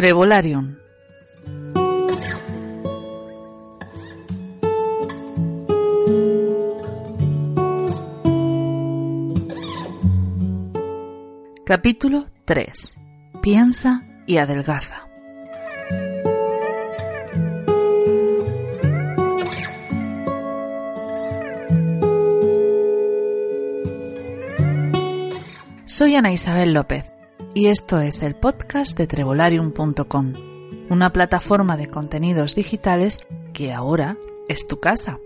Trevolarium. Capítulo 3. Piensa y adelgaza. Soy Ana Isabel López y esto es el podcast de Trevolarium.com, una plataforma de contenidos digitales que ahora es tu casa.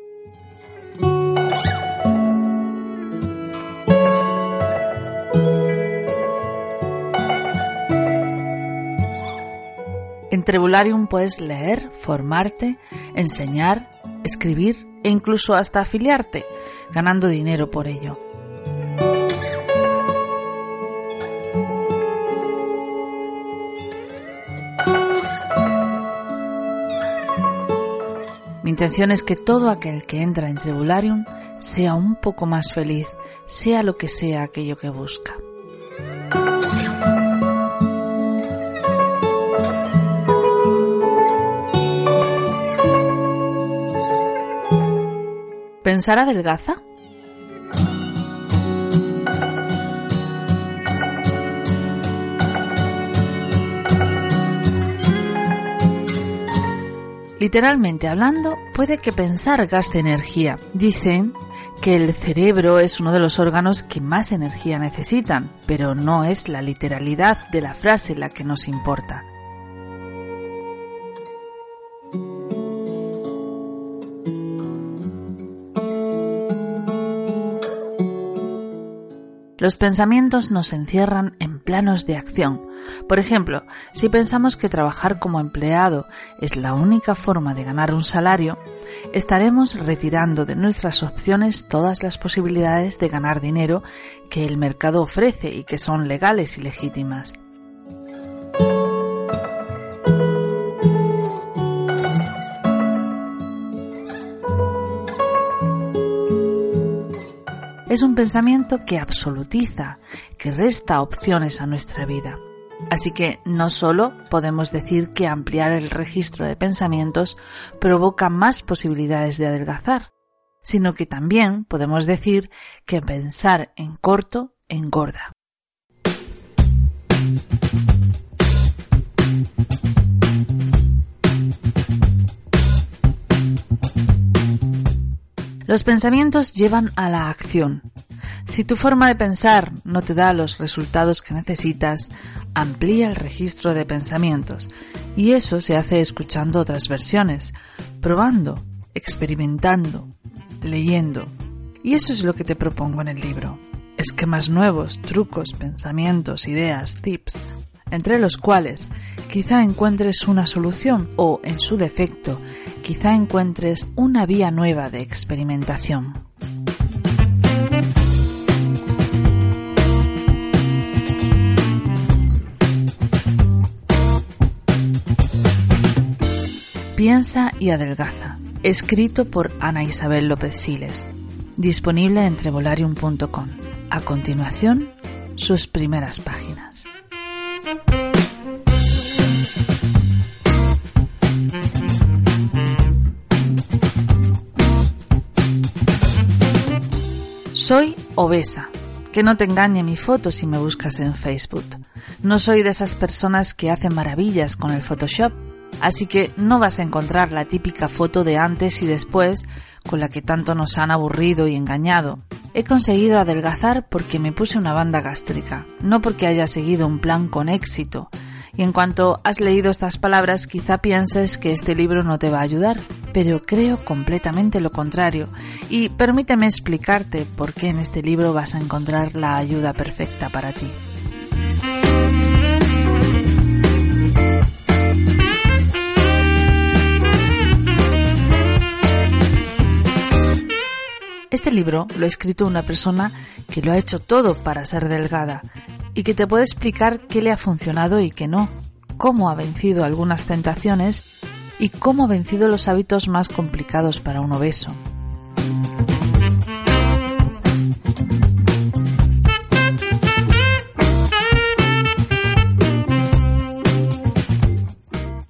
En Trebularium puedes leer, formarte, enseñar, escribir e incluso hasta afiliarte, ganando dinero por ello. Intención es que todo aquel que entra en Trebularium sea un poco más feliz, sea lo que sea aquello que busca. ¿Pensar adelgaza? Literalmente hablando, puede que pensar gaste energía. Dicen que el cerebro es uno de los órganos que más energía necesitan, pero no es la literalidad de la frase la que nos importa. Los pensamientos nos encierran en planos de acción. Por ejemplo, si pensamos que trabajar como empleado es la única forma de ganar un salario, estaremos retirando de nuestras opciones todas las posibilidades de ganar dinero que el mercado ofrece y que son legales y legítimas. es un pensamiento que absolutiza, que resta opciones a nuestra vida. Así que no solo podemos decir que ampliar el registro de pensamientos provoca más posibilidades de adelgazar, sino que también podemos decir que pensar en corto engorda. Los pensamientos llevan a la acción. Si tu forma de pensar no te da los resultados que necesitas, amplía el registro de pensamientos. Y eso se hace escuchando otras versiones, probando, experimentando, leyendo. Y eso es lo que te propongo en el libro. Esquemas nuevos, trucos, pensamientos, ideas, tips, entre los cuales quizá encuentres una solución o, en su defecto, quizá encuentres una vía nueva de experimentación. Piensa y adelgaza. Escrito por Ana Isabel López Siles. Disponible en trevolarium.com. A continuación, sus primeras páginas. Soy obesa. Que no te engañe mi foto si me buscas en Facebook. No soy de esas personas que hacen maravillas con el Photoshop, así que no vas a encontrar la típica foto de antes y después con la que tanto nos han aburrido y engañado. He conseguido adelgazar porque me puse una banda gástrica, no porque haya seguido un plan con éxito, y en cuanto has leído estas palabras quizá pienses que este libro no te va a ayudar, pero creo completamente lo contrario y permíteme explicarte por qué en este libro vas a encontrar la ayuda perfecta para ti. Este libro lo ha escrito una persona que lo ha hecho todo para ser delgada y que te puede explicar qué le ha funcionado y qué no, cómo ha vencido algunas tentaciones y cómo ha vencido los hábitos más complicados para un obeso.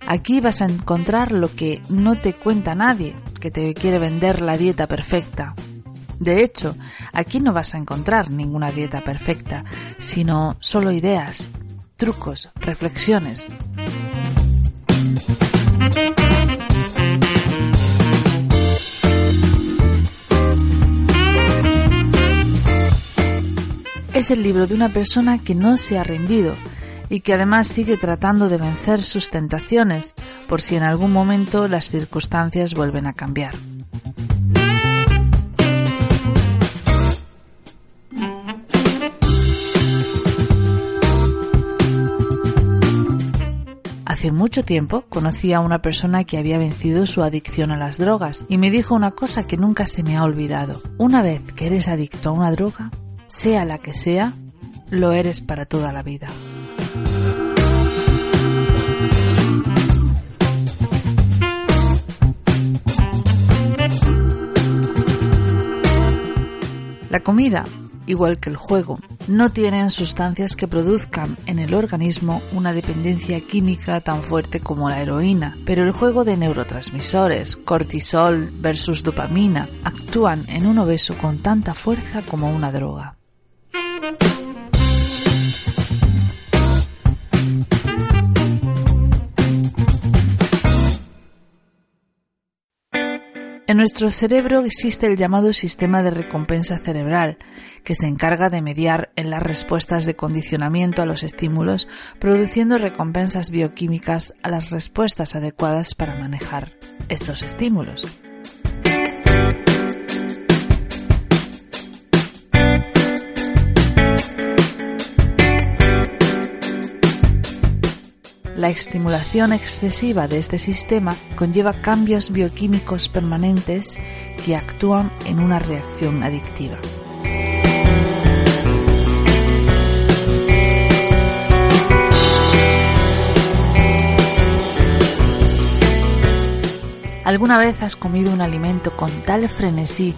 Aquí vas a encontrar lo que no te cuenta nadie, que te quiere vender la dieta perfecta. De hecho, aquí no vas a encontrar ninguna dieta perfecta, sino solo ideas, trucos, reflexiones. Es el libro de una persona que no se ha rendido y que además sigue tratando de vencer sus tentaciones por si en algún momento las circunstancias vuelven a cambiar. Hace mucho tiempo conocí a una persona que había vencido su adicción a las drogas y me dijo una cosa que nunca se me ha olvidado. Una vez que eres adicto a una droga, sea la que sea, lo eres para toda la vida. La comida, igual que el juego, no tienen sustancias que produzcan en el organismo una dependencia química tan fuerte como la heroína, pero el juego de neurotransmisores, cortisol versus dopamina, actúan en un obeso con tanta fuerza como una droga. En nuestro cerebro existe el llamado sistema de recompensa cerebral, que se encarga de mediar en las respuestas de condicionamiento a los estímulos, produciendo recompensas bioquímicas a las respuestas adecuadas para manejar estos estímulos. La estimulación excesiva de este sistema conlleva cambios bioquímicos permanentes que actúan en una reacción adictiva. ¿Alguna vez has comido un alimento con tal frenesí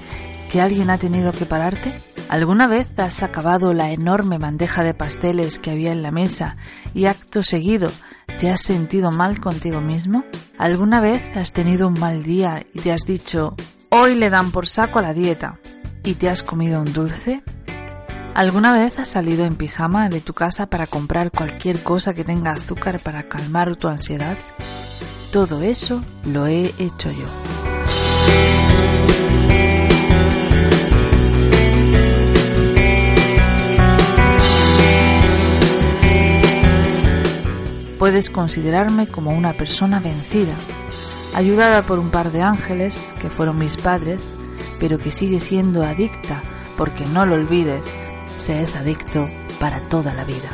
que alguien ha tenido que pararte? ¿Alguna vez has acabado la enorme bandeja de pasteles que había en la mesa y acto seguido te has sentido mal contigo mismo? ¿Alguna vez has tenido un mal día y te has dicho, hoy le dan por saco a la dieta y te has comido un dulce? ¿Alguna vez has salido en pijama de tu casa para comprar cualquier cosa que tenga azúcar para calmar tu ansiedad? Todo eso lo he hecho yo. Puedes considerarme como una persona vencida, ayudada por un par de ángeles que fueron mis padres, pero que sigue siendo adicta, porque no lo olvides, se es adicto para toda la vida.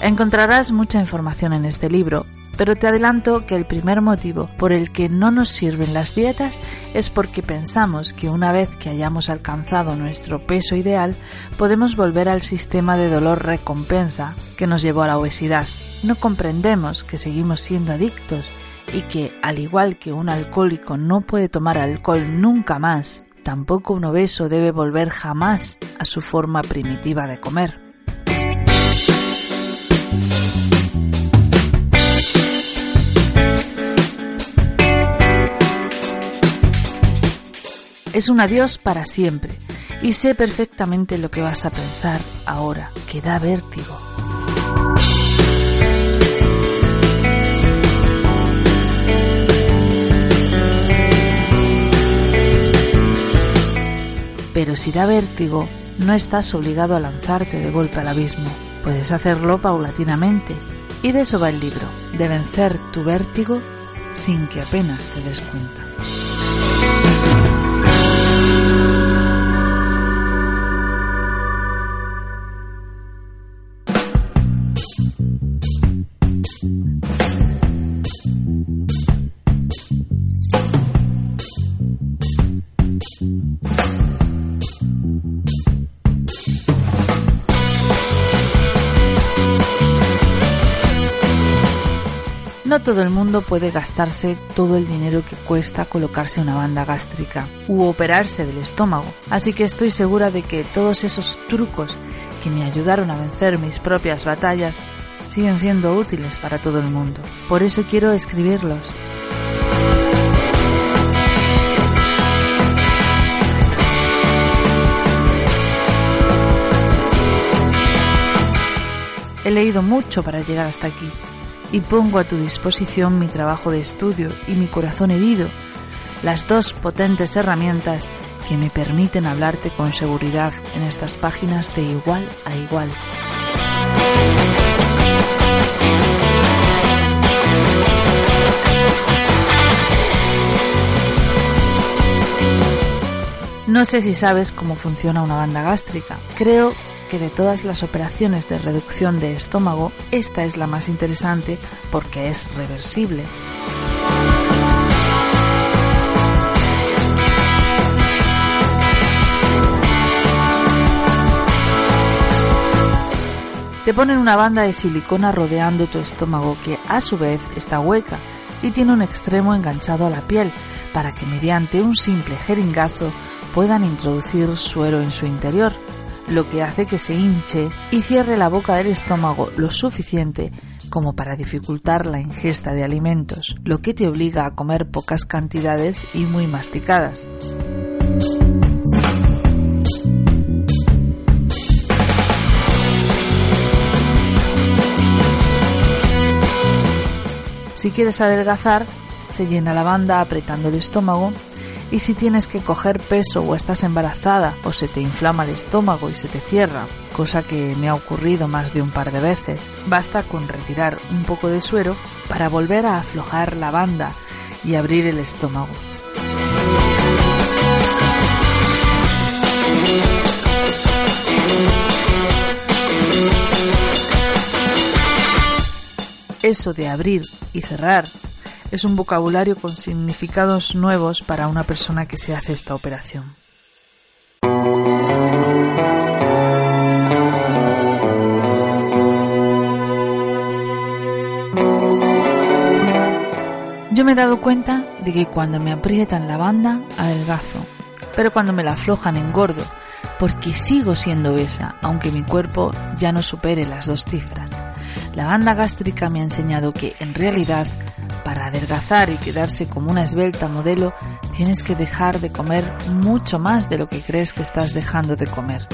Encontrarás mucha información en este libro, pero te adelanto que el primer motivo por el que no nos sirven las dietas es porque pensamos que una vez que hayamos alcanzado nuestro peso ideal, podemos volver al sistema de dolor recompensa que nos llevó a la obesidad. No comprendemos que seguimos siendo adictos y que, al igual que un alcohólico no puede tomar alcohol nunca más, tampoco un obeso debe volver jamás a su forma primitiva de comer. Es un adiós para siempre y sé perfectamente lo que vas a pensar ahora, que da vértigo. Pero si da vértigo, no estás obligado a lanzarte de golpe al abismo. Puedes hacerlo paulatinamente. Y de eso va el libro, de vencer tu vértigo sin que apenas te des cuenta. Todo el mundo puede gastarse todo el dinero que cuesta colocarse una banda gástrica u operarse del estómago, así que estoy segura de que todos esos trucos que me ayudaron a vencer mis propias batallas siguen siendo útiles para todo el mundo. Por eso quiero escribirlos. He leído mucho para llegar hasta aquí y pongo a tu disposición mi trabajo de estudio y mi corazón herido, las dos potentes herramientas que me permiten hablarte con seguridad en estas páginas de igual a igual. No sé si sabes cómo funciona una banda gástrica. Creo de todas las operaciones de reducción de estómago, esta es la más interesante porque es reversible. Te ponen una banda de silicona rodeando tu estómago que a su vez está hueca y tiene un extremo enganchado a la piel para que mediante un simple jeringazo puedan introducir suero en su interior, lo que hace que se hinche y cierre la boca del estómago lo suficiente como para dificultar la ingesta de alimentos, lo que te obliga a comer pocas cantidades y muy masticadas. Si quieres adelgazar, se llena la banda apretando el estómago y si tienes que coger peso o estás embarazada o se te inflama el estómago y se te cierra, cosa que me ha ocurrido más de un par de veces, basta con retirar un poco de suero para volver a aflojar la banda y abrir el estómago. Eso de abrir y cerrar es un vocabulario con significados nuevos para una persona que se hace esta operación. Yo me he dado cuenta de que cuando me aprietan la banda, adelgazo, pero cuando me la aflojan engordo, porque sigo siendo obesa, aunque mi cuerpo ya no supere las dos cifras. La banda gástrica me ha enseñado que, en realidad, para adelgazar y quedarse como una esbelta modelo, tienes que dejar de comer mucho más de lo que crees que estás dejando de comer.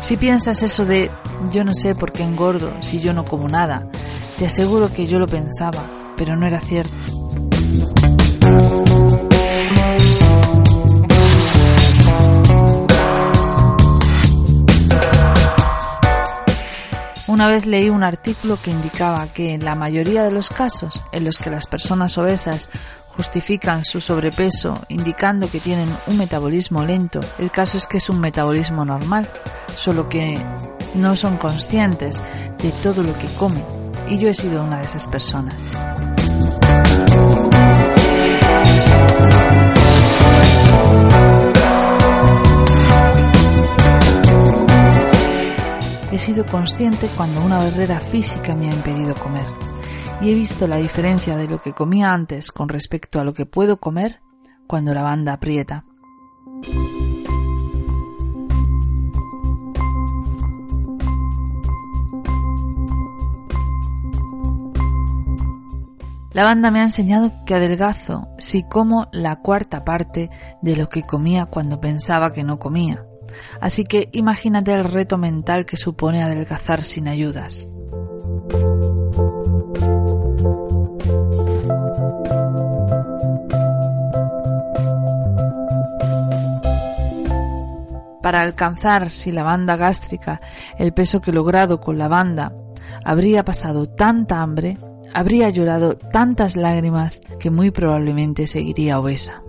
Si piensas eso de yo no sé por qué engordo si yo no como nada, te aseguro que yo lo pensaba, pero no era cierto. Una vez leí un artículo que indicaba que en la mayoría de los casos en los que las personas obesas justifican su sobrepeso indicando que tienen un metabolismo lento, el caso es que es un metabolismo normal, solo que no son conscientes de todo lo que comen. Y yo he sido una de esas personas. He sido consciente cuando una barrera física me ha impedido comer y he visto la diferencia de lo que comía antes con respecto a lo que puedo comer cuando la banda aprieta. La banda me ha enseñado que adelgazo si como la cuarta parte de lo que comía cuando pensaba que no comía. Así que imagínate el reto mental que supone adelgazar sin ayudas. Para alcanzar, si la banda gástrica, el peso que he logrado con la banda, habría pasado tanta hambre, habría llorado tantas lágrimas que muy probablemente seguiría obesa.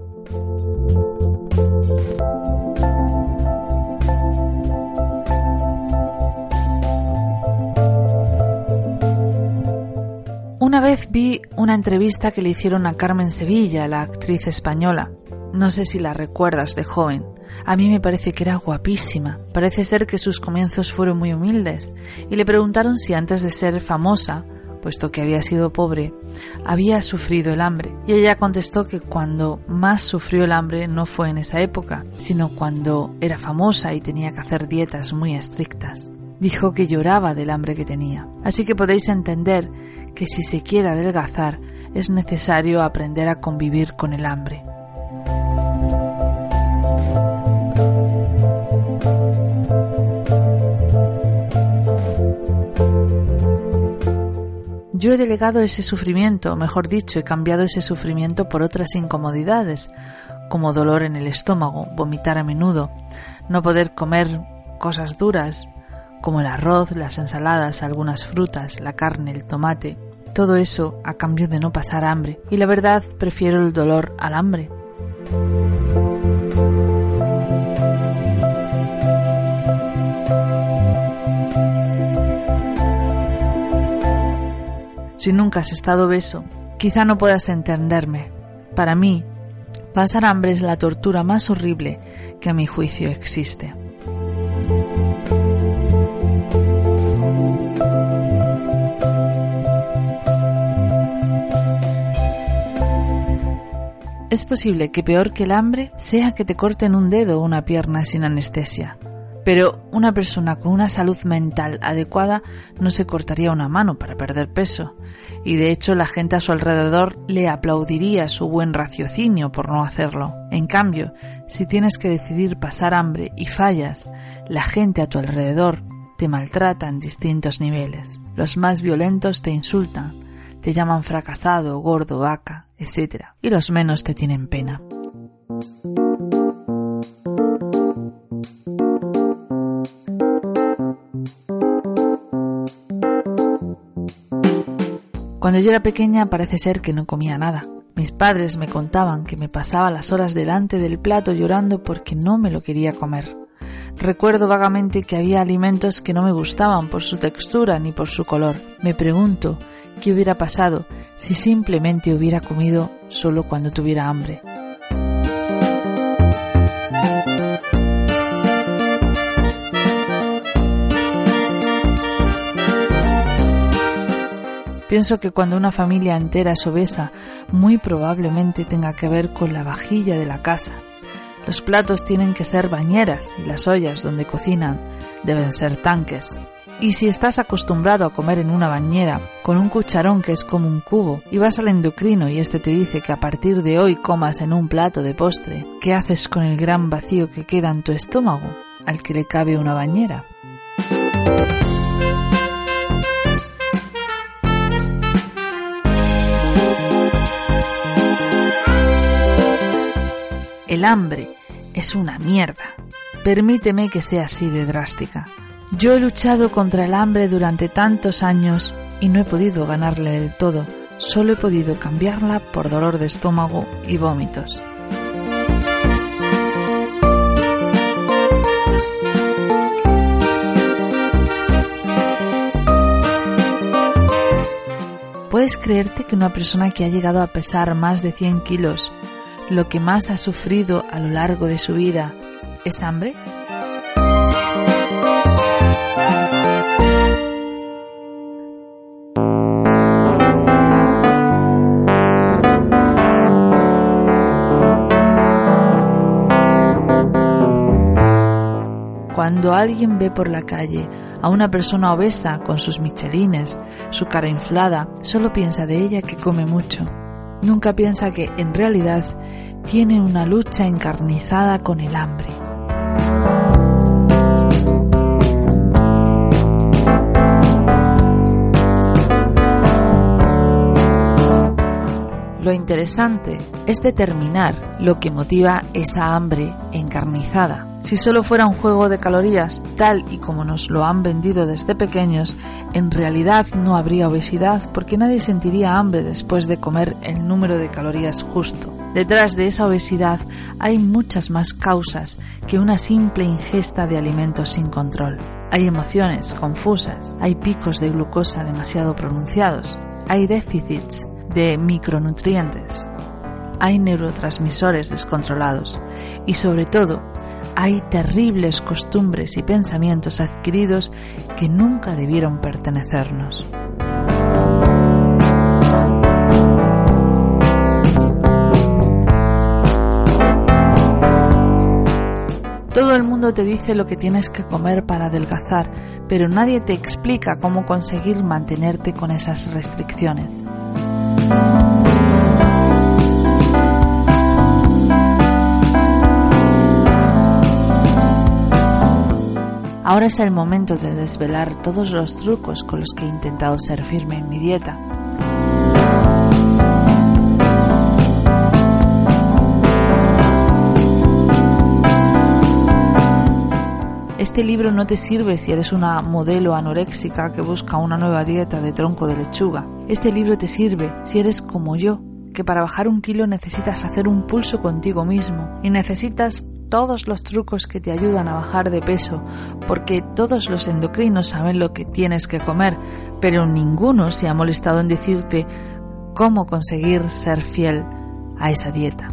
Una vez vi una entrevista que le hicieron a Carmen Sevilla, la actriz española, No sé si la recuerdas de joven. A mí me parece que era guapísima. Parece ser que sus comienzos fueron muy humildes. Y le preguntaron si antes de ser famosa, puesto que había sido pobre, había sufrido el hambre. Y ella contestó que cuando más sufrió el hambre no fue en esa época, sino cuando era famosa y tenía que hacer dietas muy estrictas. Dijo que lloraba del hambre que tenía. Así que podéis entender que si se quiere adelgazar es necesario aprender a convivir con el hambre. Yo he delegado ese sufrimiento, mejor dicho, he cambiado ese sufrimiento por otras incomodidades, como dolor en el estómago, vomitar a menudo, no poder comer cosas duras, como el arroz, las ensaladas, algunas frutas, la carne, el tomate. Todo eso a cambio de no pasar hambre. Y la verdad, prefiero el dolor al hambre. Si nunca has estado obeso, quizá no puedas entenderme. Para mí, pasar hambre es la tortura más horrible que a mi juicio existe. Es posible que peor que el hambre sea que te corten un dedo o una pierna sin anestesia. Pero una persona con una salud mental adecuada no se cortaría una mano para perder peso, y de hecho la gente a su alrededor le aplaudiría su buen raciocinio por no hacerlo. En cambio, si tienes que decidir pasar hambre y fallas, la gente a tu alrededor te maltrata en distintos niveles. Los más violentos te insultan, te llaman fracasado, gordo, vaca, etc. Y los menos te tienen pena. Cuando yo era pequeña parece ser que no comía nada. Mis padres me contaban que me pasaba las horas delante del plato llorando porque no me lo quería comer. Recuerdo vagamente que había alimentos que no me gustaban por su textura ni por su color. Me pregunto qué hubiera pasado si simplemente hubiera comido solo cuando tuviera hambre. Pienso que cuando una familia entera es obesa, muy probablemente tenga que ver con la vajilla de la casa. Los platos tienen que ser bañeras y las ollas donde cocinan deben ser tanques. Y si estás acostumbrado a comer en una bañera con un cucharón que es como un cubo y vas al endocrino y este te dice que a partir de hoy comas en un plato de postre, ¿qué haces con el gran vacío que queda en tu estómago al que le cabe una bañera? El hambre es una mierda. Permíteme que sea así de drástica. Yo he luchado contra el hambre durante tantos años y no he podido ganarle del todo. Solo he podido cambiarla por dolor de estómago y vómitos. ¿Puedes creerte que una persona que ha llegado a pesar más de 100 kilos lo que más ha sufrido a lo largo de su vida es hambre? Cuando alguien ve por la calle a una persona obesa con sus michelines, su cara inflada, solo piensa de ella que come mucho nunca piensa que en realidad tiene una lucha encarnizada con el hambre. Lo interesante es determinar lo que motiva esa hambre encarnizada. Si solo fuera un juego de calorías, tal y como nos lo han vendido desde pequeños, en realidad no habría obesidad porque nadie sentiría hambre después de comer el número de calorías justo. Detrás de esa obesidad hay muchas más causas que una simple ingesta de alimentos sin control. Hay emociones confusas, hay picos de glucosa demasiado pronunciados, hay déficits de micronutrientes, hay neurotransmisores descontrolados y sobre todo hay terribles costumbres y pensamientos adquiridos que nunca debieron pertenecernos. Todo el mundo te dice lo que tienes que comer para adelgazar, pero nadie te explica cómo conseguir mantenerte con esas restricciones. Ahora es el momento de desvelar todos los trucos con los que he intentado ser firme en mi dieta. Este libro no te sirve si eres una modelo anoréxica que busca una nueva dieta de tronco de lechuga. Este libro te sirve si eres como yo, que para bajar un kilo necesitas hacer un pulso contigo mismo y necesitas todos los trucos que te ayudan a bajar de peso, porque todos los endocrinos saben lo que tienes que comer, pero ninguno se ha molestado en decirte cómo conseguir ser fiel a esa dieta.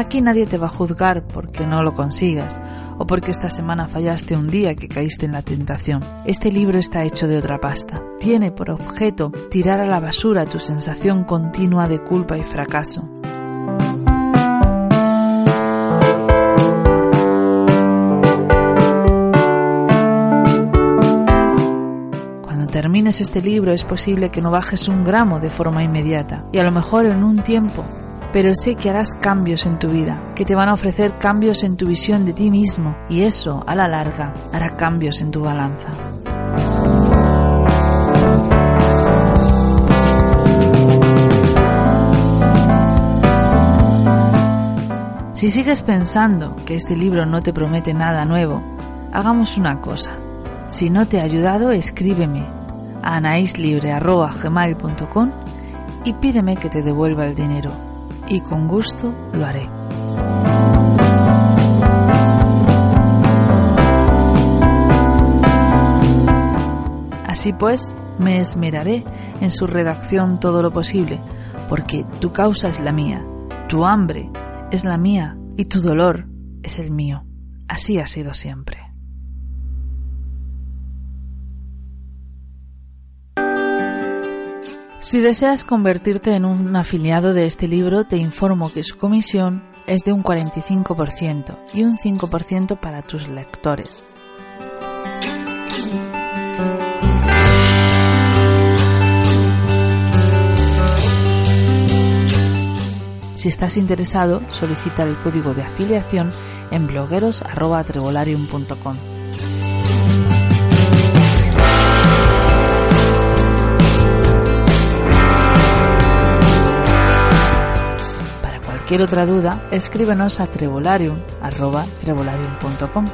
Aquí nadie te va a juzgar porque no lo consigas o porque esta semana fallaste un día que caíste en la tentación. Este libro está hecho de otra pasta. Tiene por objeto tirar a la basura tu sensación continua de culpa y fracaso. Cuando termines este libro es posible que no bajes un gramo de forma inmediata y a lo mejor en un tiempo pero sé que harás cambios en tu vida, que te van a ofrecer cambios en tu visión de ti mismo y eso, a la larga, hará cambios en tu balanza. Si sigues pensando que este libro no te promete nada nuevo, hagamos una cosa. Si no te ha ayudado, escríbeme a anaislibre.com y pídeme que te devuelva el dinero y con gusto lo haré. Así pues, me esmeraré en su redacción todo lo posible, porque tu causa es la mía, tu hambre es la mía y tu dolor es el mío. Así ha sido siempre. Si deseas convertirte en un afiliado de este libro, te informo que su comisión es de un 45% y un 5% para tus lectores. Si estás interesado, solicita el código de afiliación en blogueros.trevolarium.com. cualquier otra duda, escríbenos a trevolarium.com.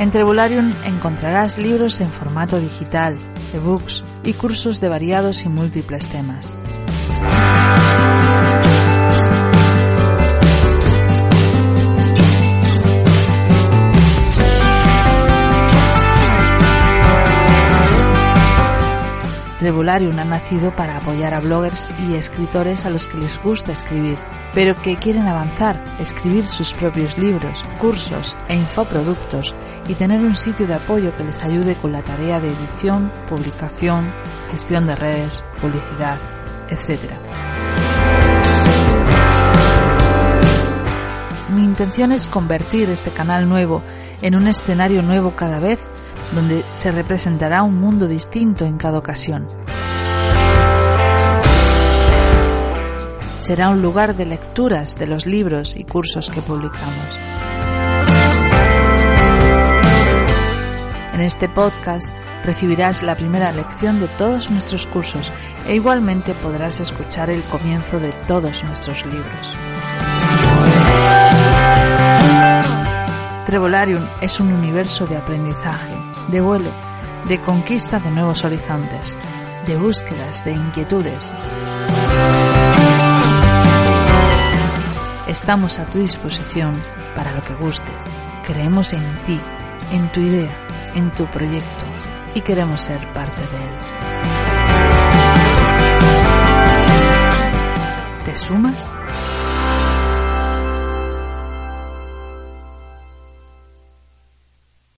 En Trevolarium encontrarás libros en formato digital, ebooks y cursos de variados y múltiples temas. Trevolarium ha nacido para apoyar a bloggers y escritores a los que les gusta escribir, pero que quieren avanzar, escribir sus propios libros, cursos e infoproductos y tener un sitio de apoyo que les ayude con la tarea de edición, publicación, gestión de redes, publicidad, etc. Mi intención es convertir este canal nuevo en un escenario nuevo cada vez donde se representará un mundo distinto en cada ocasión. Será un lugar de lecturas de los libros y cursos que publicamos. En este podcast recibirás la primera lección de todos nuestros cursos e igualmente podrás escuchar el comienzo de todos nuestros libros. Trevolarium es un universo de aprendizaje de vuelo, de conquista de nuevos horizontes, de búsquedas, de inquietudes. Estamos a tu disposición para lo que gustes. Creemos en ti, en tu idea, en tu proyecto y queremos ser parte de él. ¿Te sumas?